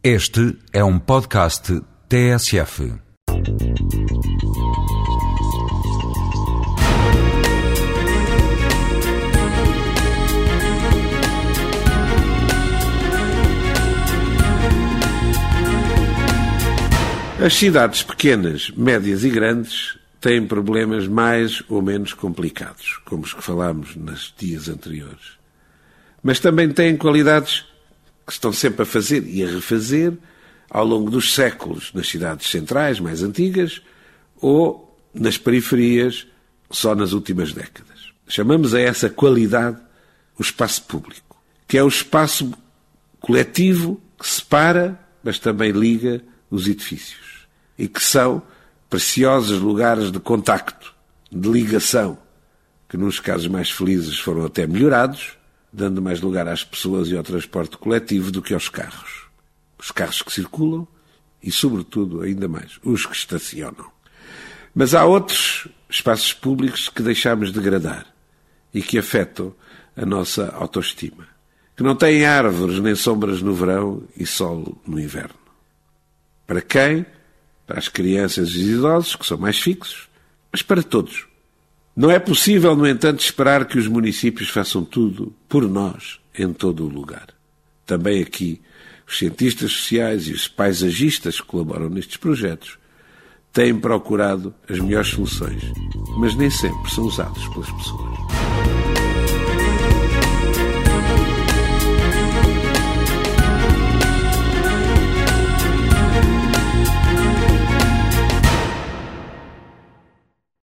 Este é um podcast TSF. As cidades pequenas, médias e grandes têm problemas mais ou menos complicados, como os que falámos nos dias anteriores. Mas também têm qualidades que estão sempre a fazer e a refazer ao longo dos séculos nas cidades centrais mais antigas ou nas periferias só nas últimas décadas. Chamamos a essa qualidade o espaço público, que é o espaço coletivo que separa, mas também liga os edifícios e que são preciosos lugares de contacto, de ligação, que nos casos mais felizes foram até melhorados, dando mais lugar às pessoas e ao transporte coletivo do que aos carros. Os carros que circulam e, sobretudo, ainda mais, os que estacionam. Mas há outros espaços públicos que deixamos degradar e que afetam a nossa autoestima, que não têm árvores nem sombras no verão e sol no inverno. Para quem para as crianças e os idosos, que são mais fixos, mas para todos. Não é possível, no entanto, esperar que os municípios façam tudo por nós em todo o lugar. Também aqui, os cientistas sociais e os paisagistas que colaboram nestes projetos têm procurado as melhores soluções, mas nem sempre são usados pelas pessoas.